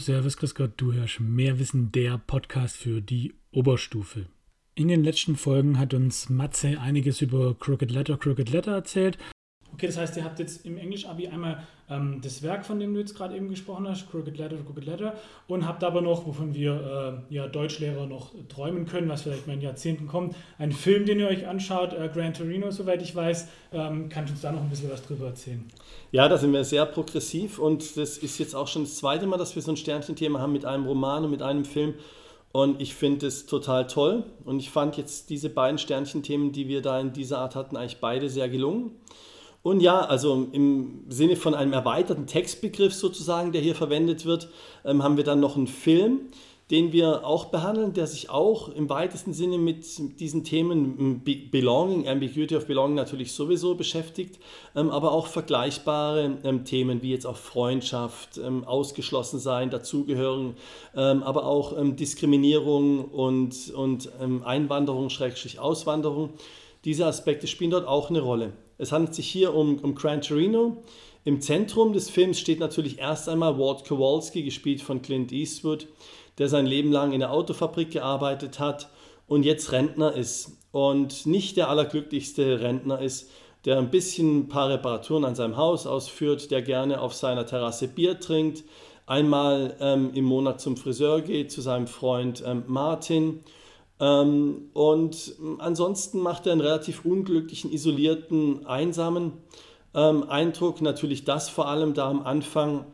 Servus, Grüß Gott, du hörst mehr Wissen, der Podcast für die Oberstufe. In den letzten Folgen hat uns Matze einiges über Crooked Letter, Crooked Letter erzählt Okay, das heißt, ihr habt jetzt im Englisch-Abi einmal ähm, das Werk, von dem du jetzt gerade eben gesprochen hast, Crooked Letter, Crooked Letter, und habt aber noch, wovon wir äh, ja Deutschlehrer noch träumen können, was vielleicht mal in Jahrzehnten kommt, einen Film, den ihr euch anschaut, äh, Gran Torino, soweit ich weiß. Ähm, kannst du uns da noch ein bisschen was drüber erzählen? Ja, da sind wir sehr progressiv und das ist jetzt auch schon das zweite Mal, dass wir so ein Sternchenthema haben mit einem Roman und mit einem Film. Und ich finde es total toll. Und ich fand jetzt diese beiden Sternchenthemen, die wir da in dieser Art hatten, eigentlich beide sehr gelungen. Und ja, also im Sinne von einem erweiterten Textbegriff sozusagen, der hier verwendet wird, ähm, haben wir dann noch einen Film, den wir auch behandeln, der sich auch im weitesten Sinne mit diesen Themen Belonging, Ambiguity of Belonging natürlich sowieso beschäftigt, ähm, aber auch vergleichbare ähm, Themen wie jetzt auch Freundschaft, ähm, ausgeschlossen sein, dazugehören, aber auch Diskriminierung und, und Einwanderung, Schrägstrich Auswanderung. Diese Aspekte spielen dort auch eine Rolle. Es handelt sich hier um, um Gran Torino. Im Zentrum des Films steht natürlich erst einmal Walt Kowalski, gespielt von Clint Eastwood, der sein Leben lang in der Autofabrik gearbeitet hat und jetzt Rentner ist. Und nicht der allerglücklichste Rentner ist, der ein bisschen ein paar Reparaturen an seinem Haus ausführt, der gerne auf seiner Terrasse Bier trinkt, einmal ähm, im Monat zum Friseur geht, zu seinem Freund ähm, Martin und ansonsten macht er einen relativ unglücklichen, isolierten, einsamen ähm, Eindruck. Natürlich das vor allem, da am Anfang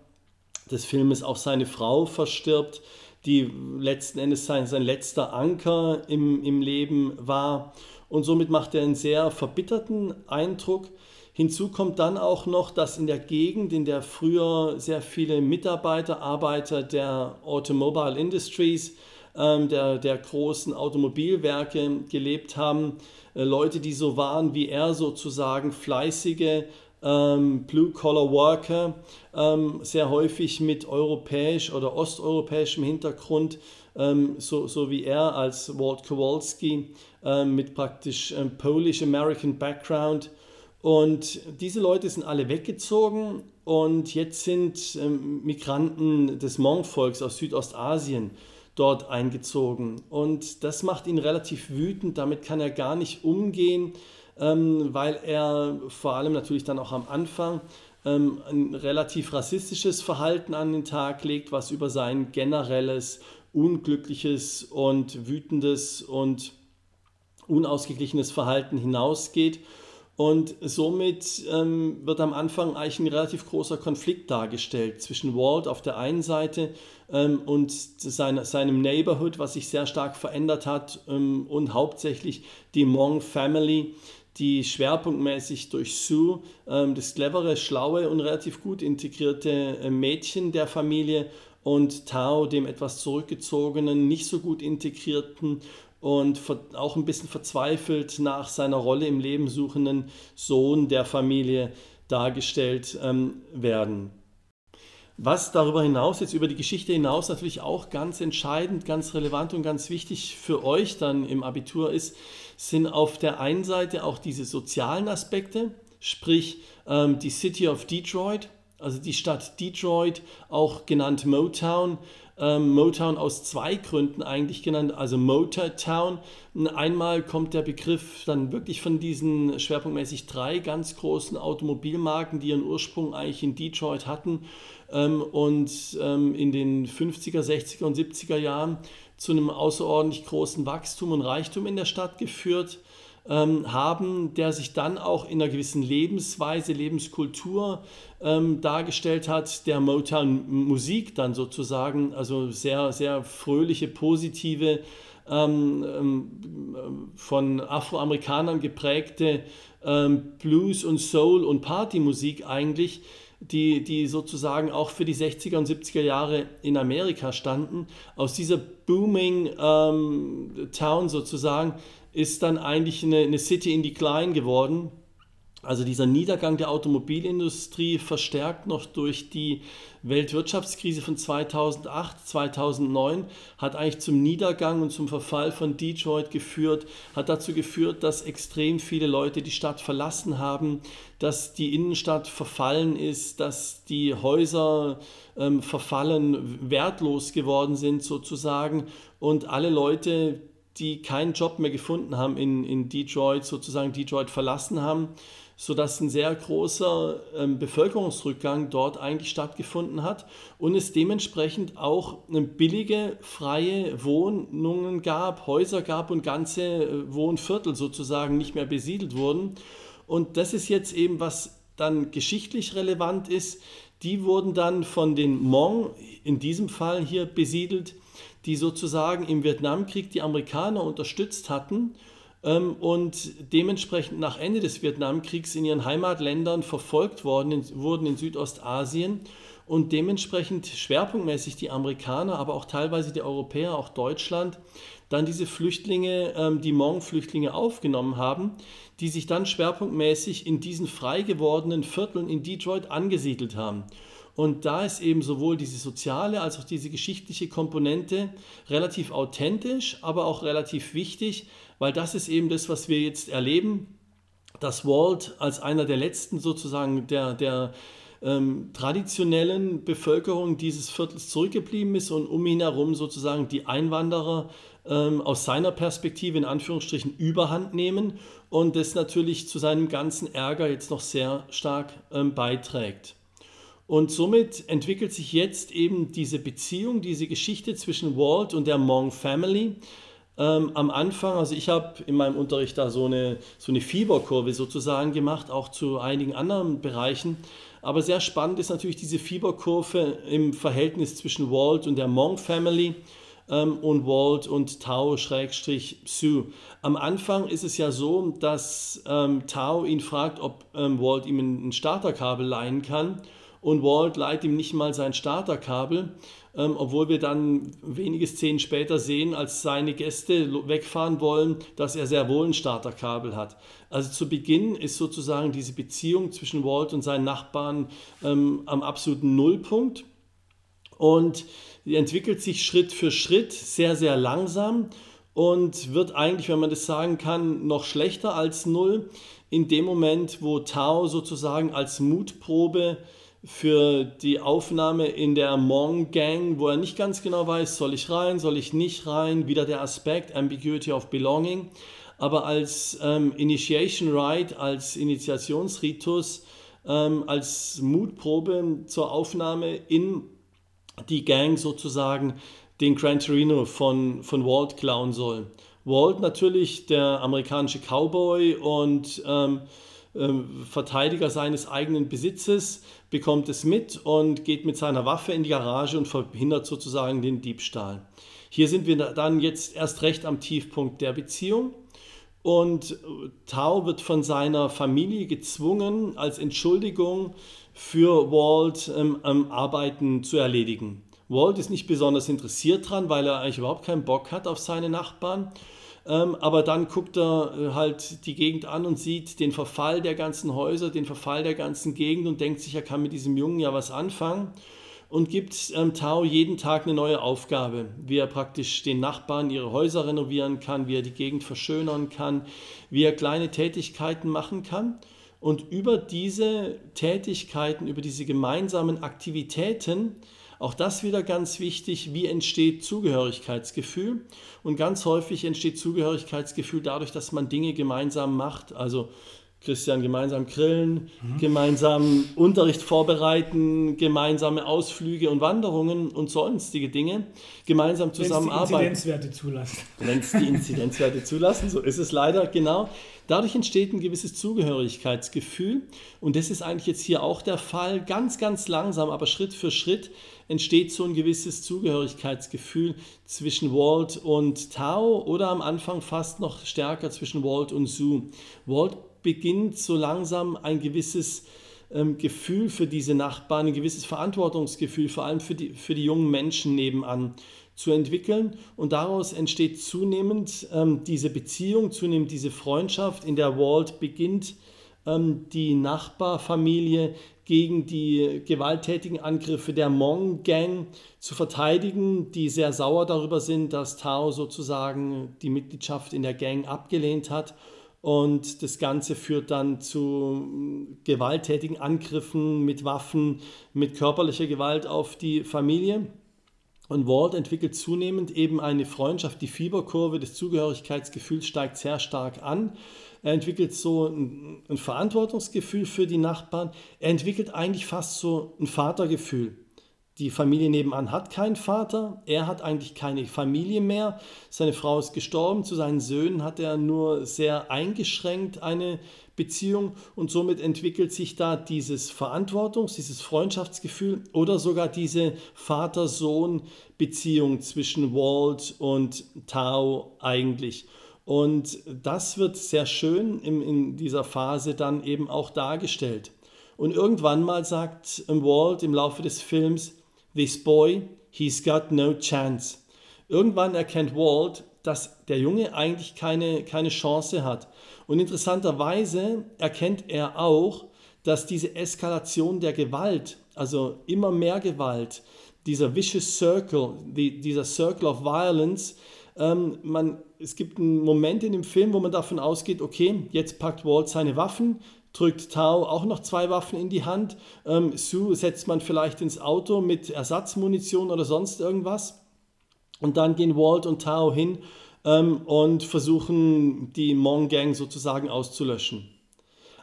des Filmes auch seine Frau verstirbt, die letzten Endes sein, sein letzter Anker im, im Leben war. Und somit macht er einen sehr verbitterten Eindruck. Hinzu kommt dann auch noch, dass in der Gegend, in der früher sehr viele Mitarbeiter, Arbeiter der Automobile Industries ähm, der, der großen Automobilwerke gelebt haben. Äh, Leute, die so waren wie er, sozusagen fleißige ähm, Blue-Collar-Worker, ähm, sehr häufig mit europäisch oder osteuropäischem Hintergrund, ähm, so, so wie er als Walt Kowalski ähm, mit praktisch ähm, Polish-American Background. Und diese Leute sind alle weggezogen und jetzt sind ähm, Migranten des Hmong-Volks aus Südostasien dort eingezogen. Und das macht ihn relativ wütend, damit kann er gar nicht umgehen, ähm, weil er vor allem natürlich dann auch am Anfang ähm, ein relativ rassistisches Verhalten an den Tag legt, was über sein generelles, unglückliches und wütendes und unausgeglichenes Verhalten hinausgeht. Und somit ähm, wird am Anfang eigentlich ein relativ großer Konflikt dargestellt zwischen Walt auf der einen Seite ähm, und seine, seinem Neighborhood, was sich sehr stark verändert hat, ähm, und hauptsächlich die Hmong Family, die schwerpunktmäßig durch Sue, ähm, das clevere, schlaue und relativ gut integrierte äh, Mädchen der Familie, und Tao, dem etwas zurückgezogenen, nicht so gut integrierten und auch ein bisschen verzweifelt nach seiner Rolle im Leben suchenden Sohn der Familie dargestellt ähm, werden. Was darüber hinaus, jetzt über die Geschichte hinaus natürlich auch ganz entscheidend, ganz relevant und ganz wichtig für euch dann im Abitur ist, sind auf der einen Seite auch diese sozialen Aspekte, sprich ähm, die City of Detroit, also die Stadt Detroit, auch genannt Motown, ähm, Motown aus zwei Gründen eigentlich genannt, also Motortown. Einmal kommt der Begriff dann wirklich von diesen schwerpunktmäßig drei ganz großen Automobilmarken, die ihren Ursprung eigentlich in Detroit hatten und ähm, in den 50er, 60er und 70er Jahren zu einem außerordentlich großen Wachstum und Reichtum in der Stadt geführt ähm, haben, der sich dann auch in einer gewissen Lebensweise, Lebenskultur ähm, dargestellt hat, der Motown-Musik dann sozusagen, also sehr, sehr fröhliche, positive, ähm, ähm von Afroamerikanern geprägte ähm, Blues- und Soul- und Partymusik eigentlich, die, die sozusagen auch für die 60er und 70er Jahre in Amerika standen. Aus dieser Booming ähm, Town sozusagen ist dann eigentlich eine, eine City in Decline geworden. Also dieser Niedergang der Automobilindustrie verstärkt noch durch die Weltwirtschaftskrise von 2008, 2009 hat eigentlich zum Niedergang und zum Verfall von Detroit geführt, hat dazu geführt, dass extrem viele Leute die Stadt verlassen haben, dass die Innenstadt verfallen ist, dass die Häuser ähm, verfallen, wertlos geworden sind sozusagen und alle Leute, die keinen Job mehr gefunden haben in, in Detroit, sozusagen Detroit verlassen haben sodass ein sehr großer ähm, Bevölkerungsrückgang dort eigentlich stattgefunden hat und es dementsprechend auch billige, freie Wohnungen gab, Häuser gab und ganze äh, Wohnviertel sozusagen nicht mehr besiedelt wurden. Und das ist jetzt eben, was dann geschichtlich relevant ist. Die wurden dann von den Hmong, in diesem Fall hier besiedelt, die sozusagen im Vietnamkrieg die Amerikaner unterstützt hatten ähm, und dementsprechend nach Ende des Vietnamkriegs in ihren Heimatländern verfolgt worden, wurden in Südostasien und dementsprechend schwerpunktmäßig die Amerikaner, aber auch teilweise die Europäer, auch Deutschland, dann diese Flüchtlinge, ähm, die Hmong-Flüchtlinge aufgenommen haben, die sich dann schwerpunktmäßig in diesen frei gewordenen Vierteln in Detroit angesiedelt haben. Und da ist eben sowohl diese soziale als auch diese geschichtliche Komponente relativ authentisch, aber auch relativ wichtig, weil das ist eben das, was wir jetzt erleben, dass Walt als einer der letzten sozusagen der, der ähm, traditionellen Bevölkerung dieses Viertels zurückgeblieben ist und um ihn herum sozusagen die Einwanderer ähm, aus seiner Perspektive in Anführungsstrichen überhand nehmen und das natürlich zu seinem ganzen Ärger jetzt noch sehr stark ähm, beiträgt. Und somit entwickelt sich jetzt eben diese Beziehung, diese Geschichte zwischen Walt und der Hmong Family, ähm, am Anfang, also ich habe in meinem Unterricht da so eine, so eine Fieberkurve sozusagen gemacht, auch zu einigen anderen Bereichen. Aber sehr spannend ist natürlich diese Fieberkurve im Verhältnis zwischen Walt und der Hmong Family ähm, und Walt und Tao-Sue. Am Anfang ist es ja so, dass ähm, Tao ihn fragt, ob ähm, Walt ihm ein Starterkabel leihen kann und Walt leiht ihm nicht mal sein Starterkabel, ähm, obwohl wir dann wenige Szenen später sehen, als seine Gäste wegfahren wollen, dass er sehr wohl ein Starterkabel hat. Also zu Beginn ist sozusagen diese Beziehung zwischen Walt und seinen Nachbarn ähm, am absoluten Nullpunkt und die entwickelt sich Schritt für Schritt sehr, sehr langsam und wird eigentlich, wenn man das sagen kann, noch schlechter als Null in dem Moment, wo Tao sozusagen als Mutprobe für die Aufnahme in der Mong Gang, wo er nicht ganz genau weiß, soll ich rein, soll ich nicht rein, wieder der Aspekt Ambiguity of Belonging. Aber als ähm, Initiation Rite, als Initiationsritus, ähm, als Mutprobe zur Aufnahme in die Gang sozusagen den Gran Torino von, von Walt klauen soll. Walt natürlich der amerikanische Cowboy und ähm, Verteidiger seines eigenen Besitzes, bekommt es mit und geht mit seiner Waffe in die Garage und verhindert sozusagen den Diebstahl. Hier sind wir dann jetzt erst recht am Tiefpunkt der Beziehung. Und äh, Tao wird von seiner Familie gezwungen, als Entschuldigung für Walt ähm, ähm, Arbeiten zu erledigen. Walt ist nicht besonders interessiert dran, weil er eigentlich überhaupt keinen Bock hat auf seine Nachbarn ähm, aber dann guckt er äh, halt die Gegend an und sieht den Verfall der ganzen Häuser, den Verfall der ganzen Gegend und denkt sich, er kann mit diesem Jungen ja was anfangen und gibt ähm, Tao jeden Tag eine neue Aufgabe, wie er praktisch den Nachbarn ihre Häuser renovieren kann, wie er die Gegend verschönern kann, wie er kleine Tätigkeiten machen kann. Und über diese Tätigkeiten, über diese gemeinsamen Aktivitäten auch das wieder ganz wichtig, wie entsteht Zugehörigkeitsgefühl? Und ganz häufig entsteht Zugehörigkeitsgefühl dadurch, dass man Dinge gemeinsam macht. Also Christian, gemeinsam grillen, mhm. gemeinsam Unterricht vorbereiten, gemeinsame Ausflüge und Wanderungen und sonstige Dinge, gemeinsam zusammenarbeiten. Wenn es die Inzidenzwerte zulassen. Wenn es die Inzidenzwerte zulassen, so ist es leider, genau. Dadurch entsteht ein gewisses Zugehörigkeitsgefühl und das ist eigentlich jetzt hier auch der Fall, ganz, ganz langsam, aber Schritt für Schritt entsteht so ein gewisses Zugehörigkeitsgefühl zwischen Walt und Tao oder am Anfang fast noch stärker zwischen Walt und Sue. Walt beginnt so langsam ein gewisses ähm, Gefühl für diese Nachbarn, ein gewisses Verantwortungsgefühl, vor allem für die, für die jungen Menschen nebenan zu entwickeln. Und daraus entsteht zunehmend ähm, diese Beziehung, zunehmend diese Freundschaft, in der Walt beginnt, ähm, die Nachbarfamilie gegen die gewalttätigen Angriffe der Mong Gang zu verteidigen, die sehr sauer darüber sind, dass Tao sozusagen die Mitgliedschaft in der Gang abgelehnt hat. Und das Ganze führt dann zu gewalttätigen Angriffen mit Waffen, mit körperlicher Gewalt auf die Familie. Und Walt entwickelt zunehmend eben eine Freundschaft. Die Fieberkurve des Zugehörigkeitsgefühls steigt sehr stark an. Er entwickelt so ein, ein Verantwortungsgefühl für die Nachbarn. Er entwickelt eigentlich fast so ein Vatergefühl. Die Familie nebenan hat keinen Vater, er hat eigentlich keine Familie mehr, seine Frau ist gestorben, zu seinen Söhnen hat er nur sehr eingeschränkt eine Beziehung und somit entwickelt sich da dieses Verantwortungs-, dieses Freundschaftsgefühl oder sogar diese Vater-Sohn-Beziehung zwischen Walt und Tao eigentlich. Und das wird sehr schön in, in dieser Phase dann eben auch dargestellt. Und irgendwann mal sagt Walt im Laufe des Films, This boy, he's got no chance. Irgendwann erkennt Walt, dass der Junge eigentlich keine, keine Chance hat. Und interessanterweise erkennt er auch, dass diese Eskalation der Gewalt, also immer mehr Gewalt, dieser vicious circle, die, dieser circle of violence, ähm, man, es gibt einen Moment in dem Film, wo man davon ausgeht, okay, jetzt packt Walt seine Waffen, drückt Tao auch noch zwei Waffen in die Hand, ähm, Sue setzt man vielleicht ins Auto mit Ersatzmunition oder sonst irgendwas und dann gehen Walt und Tao hin ähm, und versuchen die Mon Gang sozusagen auszulöschen.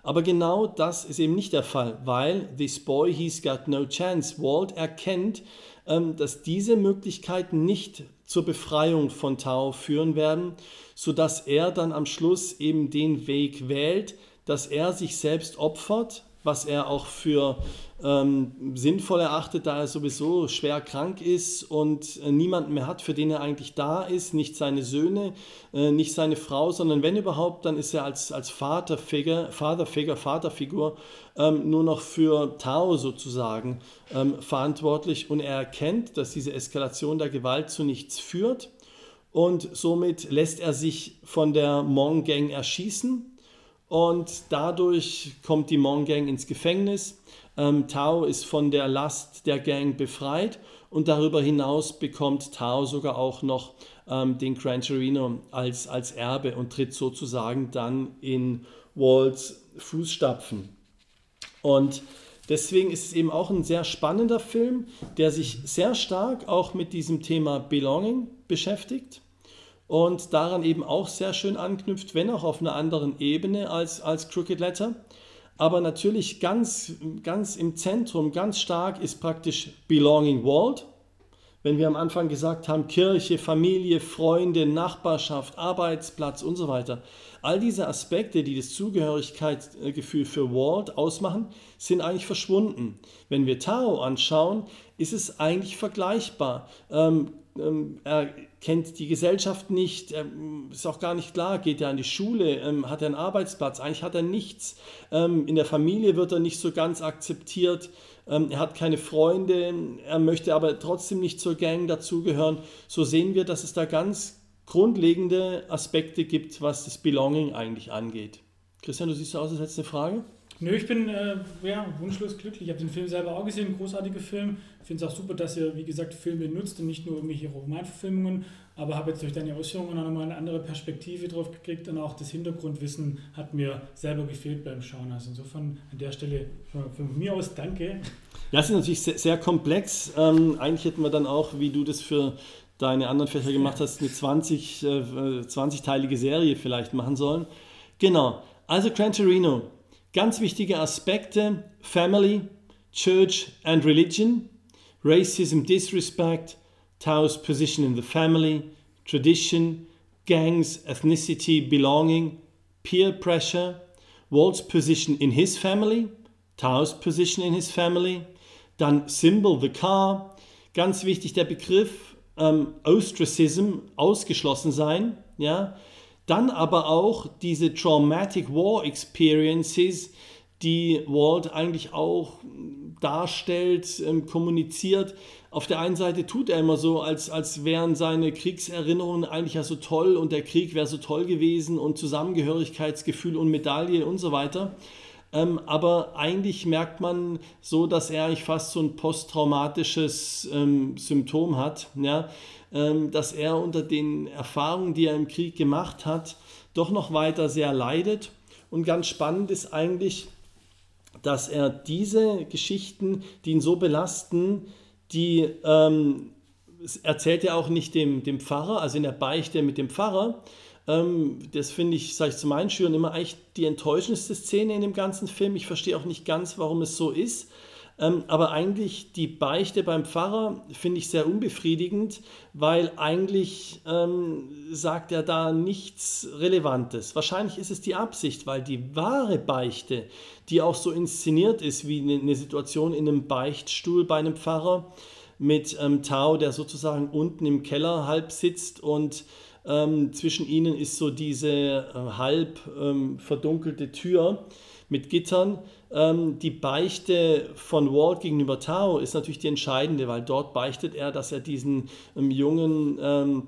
Aber genau das ist eben nicht der Fall, weil this boy, he's got no chance. Walt erkennt, ähm, dass diese Möglichkeiten nicht zur Befreiung von Tao führen werden, sodass er dann am Schluss eben den Weg wählt, dass er sich selbst opfert, was er auch für ähm, sinnvoll erachtet, da er sowieso schwer krank ist und äh, niemanden mehr hat, für den er eigentlich da ist, nicht seine Söhne, äh, nicht seine Frau, sondern wenn überhaupt, dann ist er als, als Vaterfigur, Vaterfigur, Vaterfigur ähm, nur noch für Tao sozusagen ähm, verantwortlich. Und er erkennt, dass diese Eskalation der Gewalt zu nichts führt. Und somit lässt er sich von der Mong Gang erschießen und dadurch kommt die Mon Gang ins Gefängnis ähm, Tao ist von der Last der Gang befreit und darüber hinaus bekommt Tao sogar auch noch ähm, den Gran Torino als, als Erbe und tritt sozusagen dann in Walls Fußstapfen. Und deswegen ist es eben auch ein sehr spannender Film, der sich sehr stark auch mit diesem Thema Belonging beschäftigt und daran eben auch sehr schön anknüpft, wenn auch auf einer anderen Ebene als, als Crooked Letter. Aber natürlich ganz, ganz im Zentrum, ganz stark ist praktisch Belonging World. Wenn wir am Anfang gesagt haben, Kirche, Familie, Freunde, Nachbarschaft, Arbeitsplatz und so weiter. All diese Aspekte, die das Zugehörigkeitsgefühl für Walt ausmachen, sind eigentlich verschwunden. Wenn wir Tao anschauen, ist es eigentlich vergleichbar. Ähm, ähm, er kennt die Gesellschaft nicht, ähm, ist auch gar nicht klar, geht er an die Schule, ähm, hat er einen Arbeitsplatz, eigentlich hat er nichts. Ähm, in der Familie wird er nicht so ganz akzeptiert, ähm, er hat keine Freunde, er möchte aber trotzdem nicht zur Gang dazugehören. So sehen wir, dass es da ganz grundlegende Aspekte gibt, was das Belonging eigentlich angeht. Christian, du siehst so aus, als hättest du eine Frage? Nö, ich bin äh, ja, wunschlos glücklich. Ich habe den Film selber auch gesehen, großartiger Film. Ich finde es auch super, dass ihr, wie gesagt, Filme nutzt und nicht nur irgendwelche Romanverfilmungen, aber habe jetzt durch deine Ausführungen auch nochmal eine andere Perspektive drauf gekriegt und auch das Hintergrundwissen hat mir selber gefehlt beim Schauen. Also insofern an der Stelle von, mir aus danke. Ja, es ist natürlich sehr, sehr komplex. Ähm, eigentlich hätten wir dann auch, wie du das für deine anderen Fächer gemacht hast, eine 20, äh, 20-teilige Serie vielleicht machen sollen. Genau. Also Gran Torino, Ganz wichtige Aspekte, Family, Church and Religion, Racism, Disrespect, Tao's position in the family, tradition, gangs, ethnicity, belonging, peer pressure, Walt's position in his family, Tao's position in his family, dann Symbol, the car, ganz wichtig der Begriff ähm, Ostracism, ausgeschlossen sein, ja, dann aber auch diese Traumatic War Experiences, die Walt eigentlich auch darstellt, ähm, kommuniziert. Auf der einen Seite tut er immer so, als, als wären seine Kriegserinnerungen eigentlich ja so toll und der Krieg wäre so toll gewesen und Zusammengehörigkeitsgefühl und Medaille und so weiter. Ähm, aber eigentlich merkt man so, dass er eigentlich fast so ein posttraumatisches ähm, Symptom hat, ja? Ähm, dass er unter den Erfahrungen, die er im Krieg gemacht hat, doch noch weiter sehr leidet. Und ganz spannend ist eigentlich, dass er diese Geschichten, die ihn so belasten, die ähm, erzählt er auch nicht dem, dem Pfarrer, also in der Beichte mit dem Pfarrer. Ähm, das finde ich, sage ich zu meinen Schülern, immer eigentlich die enttäuschendste Szene in dem ganzen Film. Ich verstehe auch nicht ganz, warum es so ist. Ähm, aber eigentlich die Beichte beim Pfarrer finde ich sehr unbefriedigend, weil eigentlich ähm, sagt er da nichts Relevantes. Wahrscheinlich ist es die Absicht, weil die wahre Beichte, die auch so inszeniert ist wie eine, eine Situation in einem Beichtstuhl bei einem Pfarrer mit ähm, Tao, der sozusagen unten im Keller halb sitzt und ähm, zwischen ihnen ist so diese äh, halb ähm, verdunkelte Tür mit Gittern. Ähm, die Beichte von Walt gegenüber Tao ist natürlich die entscheidende, weil dort beichtet er, dass er diesen ähm, jungen ähm,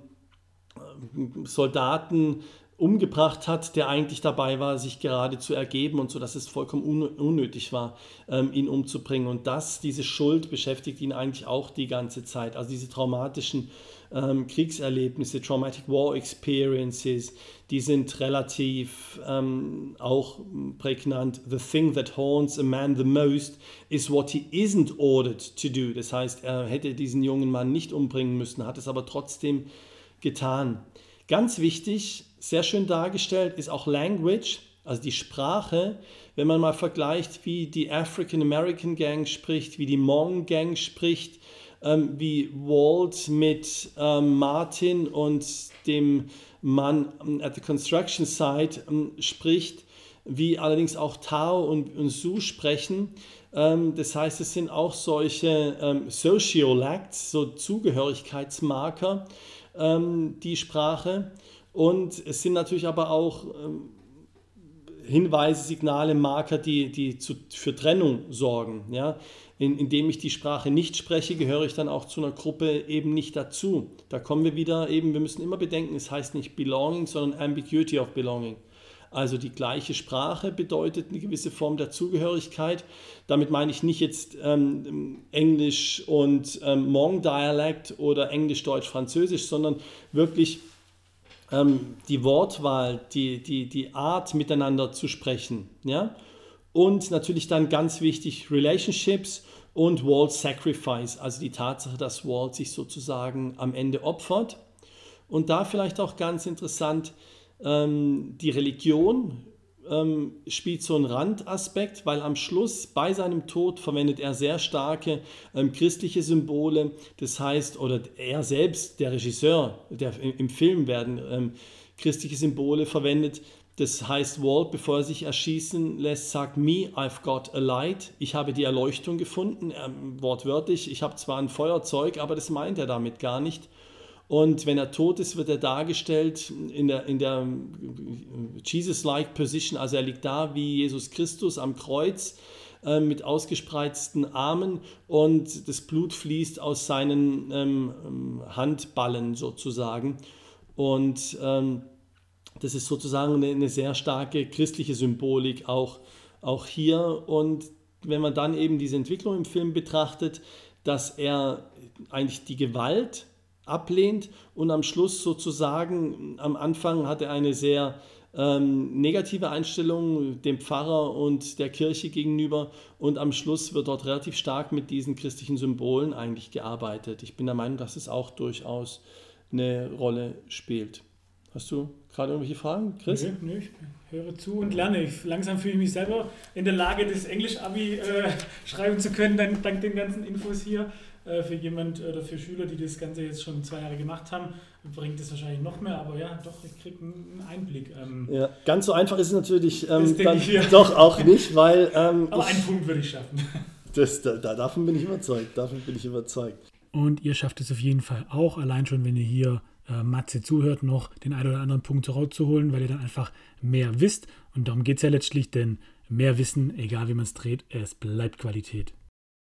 Soldaten umgebracht hat, der eigentlich dabei war, sich gerade zu ergeben und so, dass es vollkommen unnötig war, ähm, ihn umzubringen. Und das, diese Schuld beschäftigt ihn eigentlich auch die ganze Zeit. Also diese traumatischen ähm, Kriegserlebnisse, Traumatic War Experiences, die sind relativ ähm, auch prägnant. The thing that haunts a man the most is what he isn't ordered to do. Das heißt, er hätte diesen jungen Mann nicht umbringen müssen, hat es aber trotzdem getan. Ganz wichtig, sehr schön dargestellt ist auch Language, also die Sprache. Wenn man mal vergleicht, wie die African American Gang spricht, wie die Hmong Gang spricht, ähm, wie Walt mit ähm, Martin und dem Mann ähm, at the construction site ähm, spricht, wie allerdings auch Tao und, und Su sprechen. Ähm, das heißt, es sind auch solche ähm, Sociolacts, so Zugehörigkeitsmarker, die Sprache. Und es sind natürlich aber auch Hinweise, Signale, Marker, die, die zu, für Trennung sorgen. Ja? in, indem ich die Sprache nicht spreche, gehöre ich dann auch zu einer Gruppe eben nicht dazu. Da kommen wir wieder eben, wir müssen immer bedenken, es heißt nicht Belonging, sondern Ambiguity of Belonging. Also die gleiche Sprache bedeutet eine gewisse Form der Zugehörigkeit. Damit meine ich nicht jetzt ähm, Englisch und ähm, Hmong-Dialekt oder Englisch, Deutsch, Französisch, sondern wirklich ähm, die Wortwahl, die, die, die Art miteinander zu sprechen. Ja? Und natürlich dann ganz wichtig Relationships und Walt's Sacrifice, also die Tatsache, dass Walt sich sozusagen am Ende opfert. Und da vielleicht auch ganz interessant, ähm, die Religion ähm, spielt so einen Randaspekt, weil am Schluss bei seinem Tod verwendet er sehr starke ähm, christliche Symbole. Das heißt, oder er selbst, der Regisseur, der im Film werden ähm, christliche Symbole verwendet, das heißt, Walt, bevor er sich erschießen lässt, sagt, me, I've got a light. Ich habe die Erleuchtung gefunden, ähm, wortwörtlich. Ich habe zwar ein Feuerzeug, aber das meint er damit gar nicht. Und wenn er tot ist, wird er dargestellt in der, in der Jesus-like Position, also er liegt da wie Jesus Christus am Kreuz äh, mit ausgespreizten Armen und das Blut fließt aus seinen ähm, Handballen sozusagen. Und ähm, das ist sozusagen eine, eine sehr starke christliche Symbolik auch, auch hier. Und wenn man dann eben diese Entwicklung im Film betrachtet, dass er eigentlich die Gewalt ablehnt und am Schluss sozusagen, am Anfang hat er eine sehr ähm, negative Einstellung dem Pfarrer und der Kirche gegenüber und am Schluss wird dort relativ stark mit diesen christlichen Symbolen eigentlich gearbeitet. Ich bin der Meinung, dass es auch durchaus eine Rolle spielt. Hast du gerade irgendwelche Fragen, Chris? Nö, nö, ich höre zu und lerne. Ich, langsam fühle ich mich selber in der Lage, das Englisch-Abi äh, schreiben zu können, dann, dank den ganzen Infos hier. Äh, für jemand oder für Schüler, die das Ganze jetzt schon zwei Jahre gemacht haben, bringt es wahrscheinlich noch mehr, aber ja, doch, ich kriege einen Einblick. Ähm, ja, ganz so einfach ist es natürlich ähm, dann ich, ja. doch auch nicht, weil. Ähm, aber einen Punkt würde ich schaffen. Das, da, davon bin ich überzeugt, davon bin ich überzeugt. Und ihr schafft es auf jeden Fall auch, allein schon, wenn ihr hier äh, Matze zuhört, noch den einen oder anderen Punkt rauszuholen, weil ihr dann einfach mehr wisst. Und darum geht es ja letztlich, denn mehr Wissen, egal wie man es dreht, es bleibt Qualität.